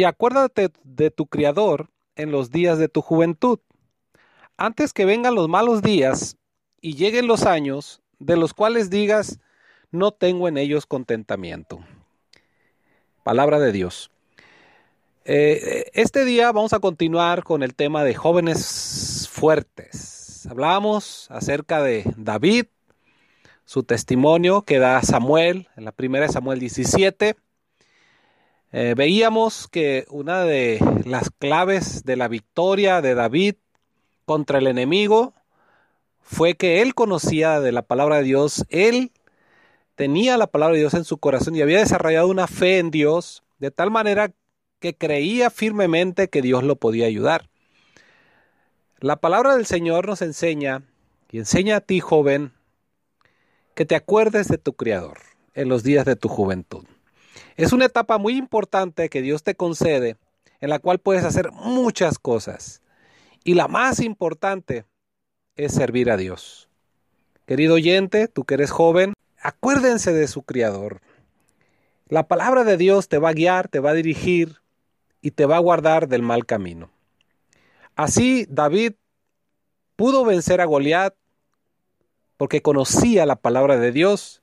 y acuérdate de tu Criador en los días de tu juventud, antes que vengan los malos días y lleguen los años de los cuales digas, no tengo en ellos contentamiento. Palabra de Dios. Eh, este día vamos a continuar con el tema de jóvenes fuertes. Hablamos acerca de David, su testimonio que da Samuel en la primera de Samuel 17 eh, veíamos que una de las claves de la victoria de David contra el enemigo fue que él conocía de la palabra de Dios, él tenía la palabra de Dios en su corazón y había desarrollado una fe en Dios de tal manera que creía firmemente que Dios lo podía ayudar. La palabra del Señor nos enseña y enseña a ti, joven, que te acuerdes de tu Creador en los días de tu juventud. Es una etapa muy importante que Dios te concede en la cual puedes hacer muchas cosas. Y la más importante es servir a Dios. Querido oyente, tú que eres joven, acuérdense de su Creador. La palabra de Dios te va a guiar, te va a dirigir y te va a guardar del mal camino. Así David pudo vencer a Goliat porque conocía la palabra de Dios.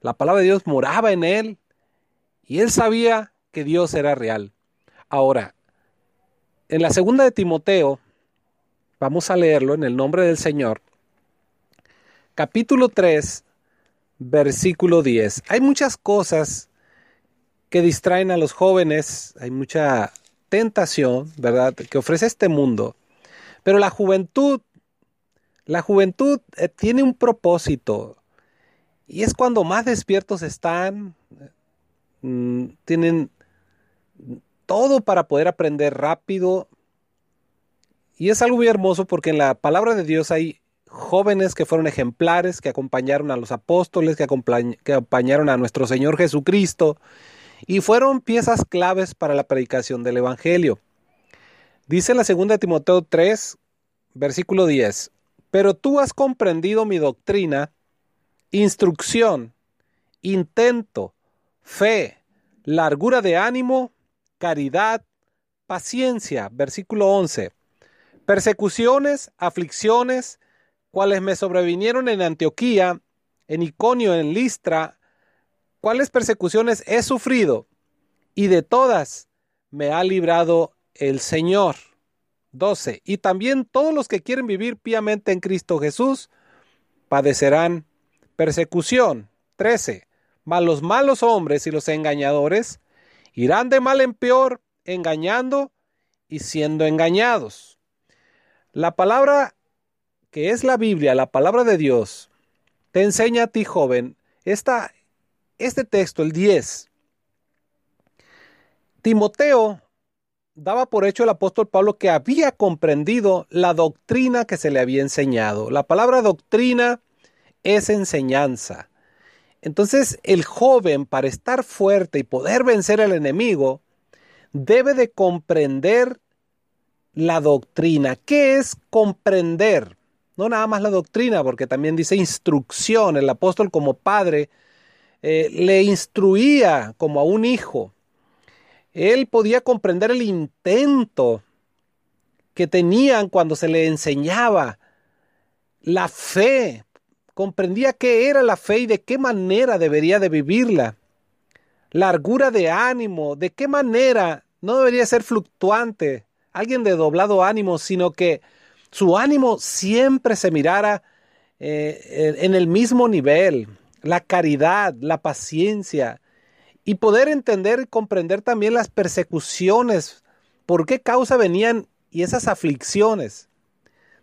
La palabra de Dios moraba en él y él sabía que Dios era real. Ahora, en la segunda de Timoteo, vamos a leerlo en el nombre del Señor, capítulo 3, versículo 10. Hay muchas cosas que distraen a los jóvenes, hay mucha tentación, ¿verdad?, que ofrece este mundo. Pero la juventud, la juventud eh, tiene un propósito y es cuando más despiertos están, Mm, tienen todo para poder aprender rápido. Y es algo muy hermoso porque en la palabra de Dios hay jóvenes que fueron ejemplares, que acompañaron a los apóstoles, que, acompañaron a nuestro Señor Jesucristo y fueron piezas claves para la predicación del Evangelio. Dice la segunda de Timoteo 3, versículo 10, pero tú has comprendido mi doctrina, instrucción, intento, fe, largura de ánimo, caridad, paciencia. Versículo 11. Persecuciones, aflicciones, cuales me sobrevinieron en Antioquía, en Iconio, en Listra, cuáles persecuciones he sufrido, y de todas me ha librado el Señor. 12. Y también todos los que quieren vivir piamente en Cristo Jesús padecerán persecución. 13 mas los malos hombres y los engañadores irán de mal en peor, engañando y siendo engañados. La palabra que es la Biblia, la palabra de Dios, te enseña a ti, joven, esta, este texto, el 10. Timoteo daba por hecho el apóstol Pablo que había comprendido la doctrina que se le había enseñado. La palabra doctrina es enseñanza. Entonces el joven, para estar fuerte y poder vencer al enemigo, debe de comprender la doctrina. ¿Qué es comprender? No nada más la doctrina, porque también dice instrucción. El apóstol como padre eh, le instruía como a un hijo. Él podía comprender el intento que tenían cuando se le enseñaba la fe comprendía qué era la fe y de qué manera debería de vivirla. Largura de ánimo, de qué manera no debería ser fluctuante, alguien de doblado ánimo, sino que su ánimo siempre se mirara eh, en el mismo nivel, la caridad, la paciencia, y poder entender y comprender también las persecuciones, por qué causa venían y esas aflicciones.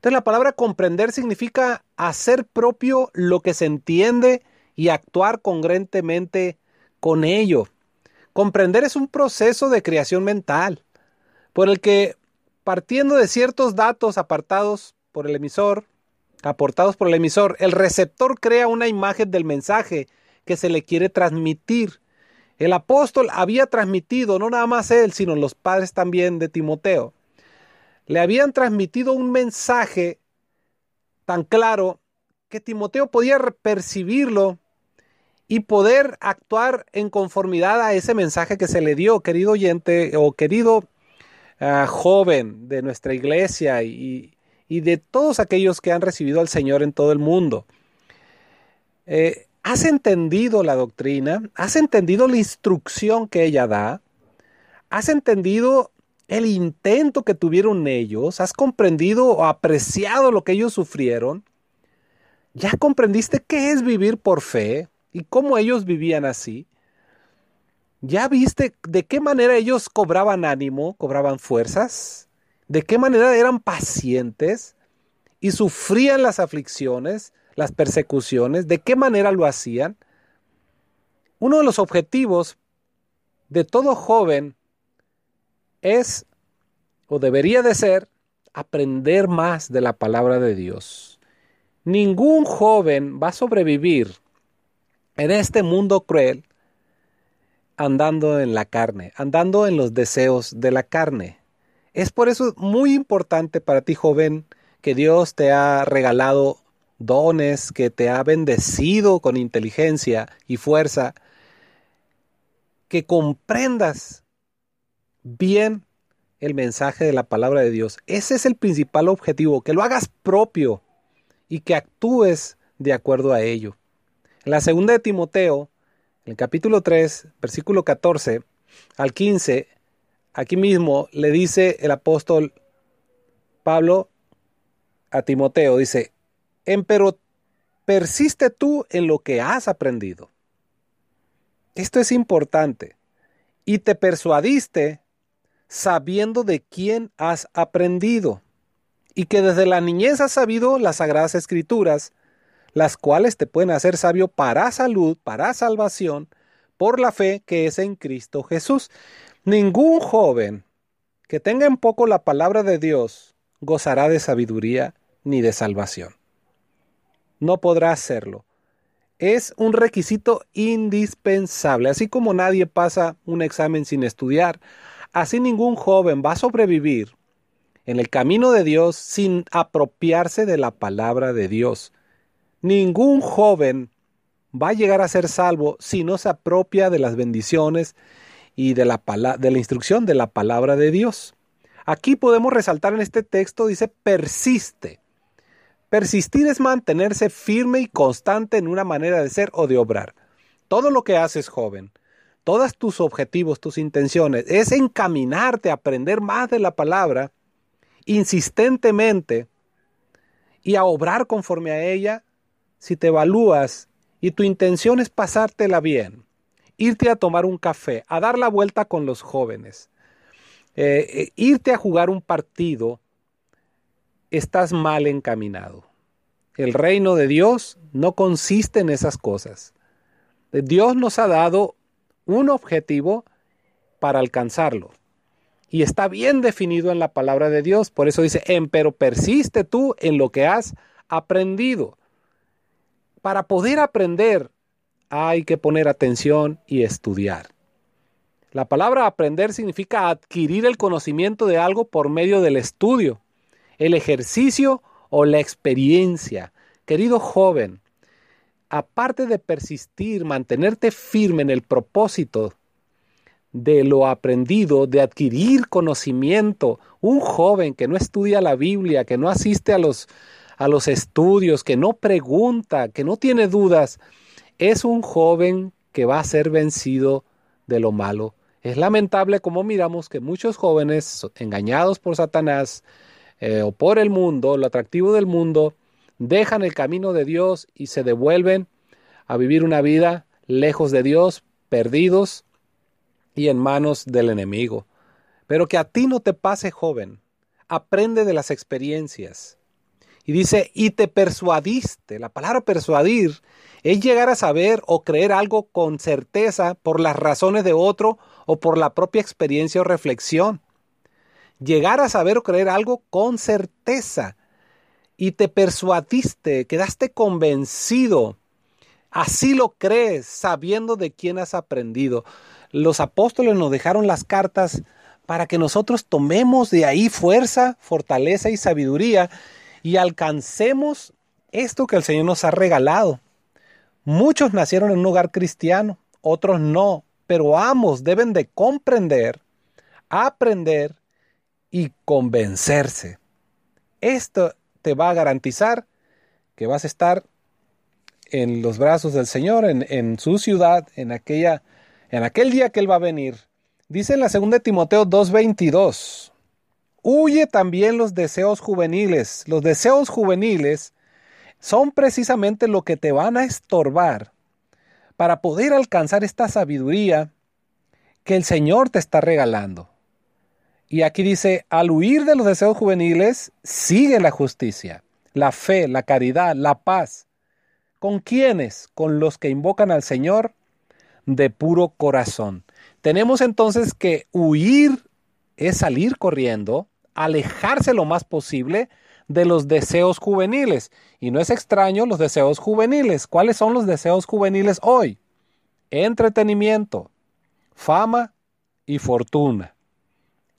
Entonces la palabra comprender significa hacer propio lo que se entiende y actuar congruentemente con ello. Comprender es un proceso de creación mental por el que partiendo de ciertos datos apartados por el emisor, aportados por el emisor, el receptor crea una imagen del mensaje que se le quiere transmitir. El apóstol había transmitido, no nada más él, sino los padres también de Timoteo, le habían transmitido un mensaje tan claro que Timoteo podía percibirlo y poder actuar en conformidad a ese mensaje que se le dio, querido oyente o querido uh, joven de nuestra iglesia y, y, de todos aquellos que han recibido al Señor en todo el mundo. Eh, ¿Has entendido la doctrina? ¿Has entendido la instrucción que ella da? ¿Has entendido el intento que tuvieron ellos? ¿Has comprendido o apreciado lo que ellos sufrieron? ¿Ya comprendiste qué es vivir por fe y cómo ellos vivían así? ¿Ya viste de qué manera ellos cobraban ánimo, cobraban fuerzas? ¿De qué manera eran pacientes y sufrían las aflicciones, las persecuciones? ¿De qué manera lo hacían? Uno de los objetivos de todo joven es, o debería de ser, aprender más de la palabra de Dios. Ningún joven va a sobrevivir en este mundo cruel andando en la carne, andando en los deseos de la carne. Es por eso muy importante para ti, joven, que Dios te ha regalado dones, que te ha bendecido con inteligencia y fuerza, que comprendas bien el mensaje de la palabra de Dios. Ese es el principal objetivo, que lo hagas propio y que actúes de acuerdo a ello. En la segunda de Timoteo, en el capítulo 3, versículo 14 al 15, aquí mismo le dice el apóstol Pablo a Timoteo, dice, pero persiste tú en lo que has aprendido. Esto es importante. Y te persuadiste sabiendo de quién has aprendido, y que desde la niñez has sabido las sagradas escrituras, las cuales te pueden hacer sabio para salud, para salvación, por la fe que es en Cristo Jesús. Ningún joven que tenga en poco la palabra de Dios gozará de sabiduría ni de salvación. No podrá hacerlo. Es un requisito indispensable. Así como nadie pasa un examen sin estudiar, Así ningún joven va a sobrevivir en el camino de Dios sin apropiarse de la palabra de Dios. Ningún joven va a llegar a ser salvo si no se apropia de las bendiciones y de la, de la instrucción de la palabra de Dios. Aquí podemos resaltar en este texto, dice, persiste. Persistir es mantenerse firme y constante en una manera de ser o de obrar. Todo lo que haces, joven, todos tus objetivos, tus intenciones, es encaminarte a aprender más de la palabra insistentemente y a obrar conforme a ella, si te evalúas y tu intención es pasártela bien, irte a tomar un café, a dar la vuelta con los jóvenes, eh, eh, irte a jugar un partido, estás mal encaminado. El reino de Dios no consiste en esas cosas. Dios nos ha dado un objetivo para alcanzarlo. Y está bien definido en la palabra de Dios. Por eso dice, pero persiste tú en lo que has aprendido. Para poder aprender hay que poner atención y estudiar. La palabra aprender significa adquirir el conocimiento de algo por medio del estudio, el ejercicio o la experiencia. Querido joven, aparte de persistir, mantenerte firme en el propósito de lo aprendido, de adquirir conocimiento, un joven que no estudia la Biblia, que no asiste a los, a los estudios, que no pregunta, que no tiene dudas, es un joven que va a ser vencido de lo malo. Es lamentable como miramos que muchos jóvenes engañados por Satanás eh, o por el mundo, lo atractivo del mundo, dejan el camino de Dios y se devuelven a vivir una vida lejos de Dios, perdidos y en manos del enemigo. Pero que a ti no te pase, joven. Aprende de las experiencias. Y dice, y te persuadiste. La palabra persuadir es llegar a saber o creer algo con certeza por las razones de otro o por la propia experiencia o reflexión. Llegar a saber o creer algo con certeza y te persuadiste, quedaste convencido. Así lo crees, sabiendo de quién has aprendido. Los apóstoles nos dejaron las cartas para que nosotros tomemos de ahí fuerza, fortaleza y sabiduría y alcancemos esto que el Señor nos ha regalado. Muchos nacieron en un hogar cristiano, otros no, pero ambos deben de comprender, aprender y convencerse. Esto te va a garantizar que vas a estar en los brazos del Señor, en, su ciudad, en, aquella, en aquel día que Él va a venir. Dice en la 2 Timoteo 2.22, huye también los deseos juveniles. Los deseos juveniles son precisamente lo que te van a estorbar para poder alcanzar esta sabiduría que el Señor te está regalando. Y aquí dice, al huir de los deseos juveniles, sigue la justicia, la fe, la caridad, la paz. ¿Con quiénes? Con los que invocan al Señor de puro corazón. Tenemos entonces que huir es salir corriendo, alejarse lo más posible de los deseos juveniles. Y no es extraño los deseos juveniles. ¿Cuáles son los deseos juveniles hoy? Entretenimiento, fama y fortuna.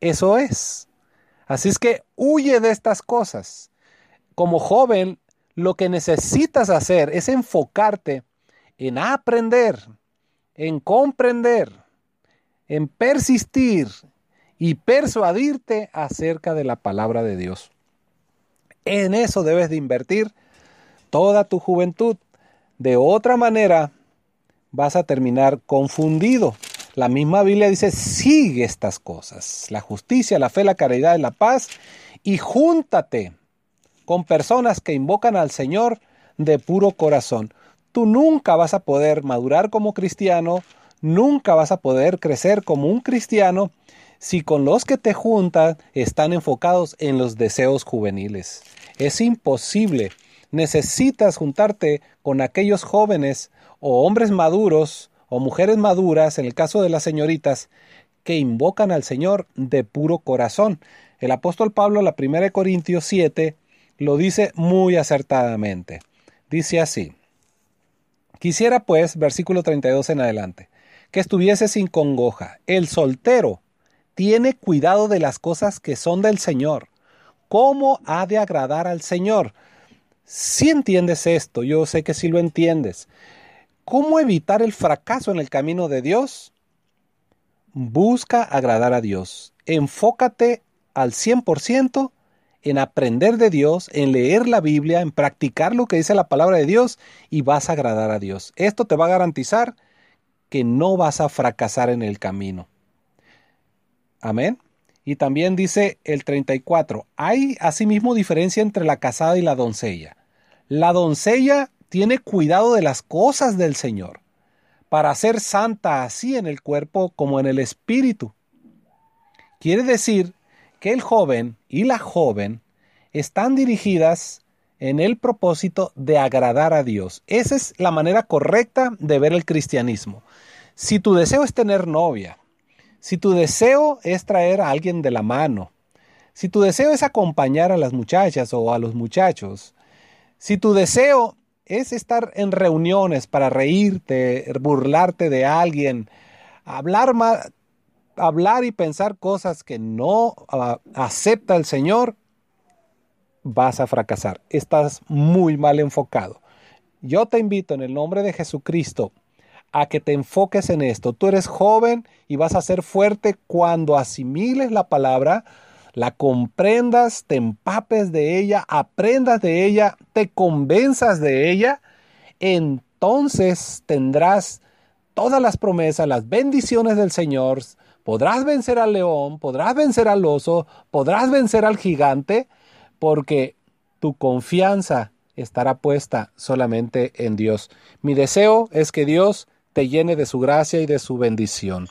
Eso es. Así es que huye de estas cosas. Como joven, lo que necesitas hacer es enfocarte en aprender, en comprender, en persistir y persuadirte acerca de la palabra de Dios. En eso debes de invertir toda tu juventud. De otra manera, vas a terminar confundido. La misma Biblia dice, sigue estas cosas, la justicia, la fe, la caridad y la paz, y júntate con personas que invocan al Señor de puro corazón. Tú nunca vas a poder madurar como cristiano, nunca vas a poder crecer como un cristiano si con los que te juntan están enfocados en los deseos juveniles. Es imposible. Necesitas juntarte con aquellos jóvenes o hombres maduros o mujeres maduras, en el caso de las señoritas, que invocan al Señor de puro corazón. El apóstol Pablo, la 1 Corintios 7, lo dice muy acertadamente. Dice así, quisiera pues, versículo 32 en adelante, que estuviese sin congoja. El soltero tiene cuidado de las cosas que son del Señor. ¿Cómo ha de agradar al Señor? Si entiendes esto, yo sé que si lo entiendes, ¿Cómo evitar el fracaso en el camino de Dios? Busca agradar a Dios. Enfócate al 100% en aprender de Dios, en leer la Biblia, en practicar lo que dice la palabra de Dios y vas a agradar a Dios. Esto te va a garantizar que no vas a fracasar en el camino. Amén. Y también dice el 34, hay asimismo diferencia entre la casada y la doncella. La doncella tiene cuidado de las cosas del Señor, para ser santa así en el cuerpo como en el espíritu. Quiere decir que el joven y la joven están dirigidas en el propósito de agradar a Dios. Esa es la manera correcta de ver el cristianismo. Si tu deseo es tener novia, si tu deseo es traer a alguien de la mano, si tu deseo es acompañar a las muchachas o a los muchachos, si tu deseo es estar en reuniones para reírte, burlarte de alguien, hablar, hablar y pensar cosas que no acepta el Señor, vas a fracasar. Estás muy mal enfocado. Yo te invito en el nombre de Jesucristo a que te enfoques en esto. Tú eres joven y vas a ser fuerte cuando asimiles la palabra, la comprendas, te empapes de ella, aprendas de ella, te convenzas de ella, entonces tendrás todas las promesas, las bendiciones del Señor, podrás vencer al león, podrás vencer al oso, podrás vencer al gigante, porque tu confianza estará puesta solamente en Dios. Mi deseo es que Dios te llene de su gracia y de su bendición.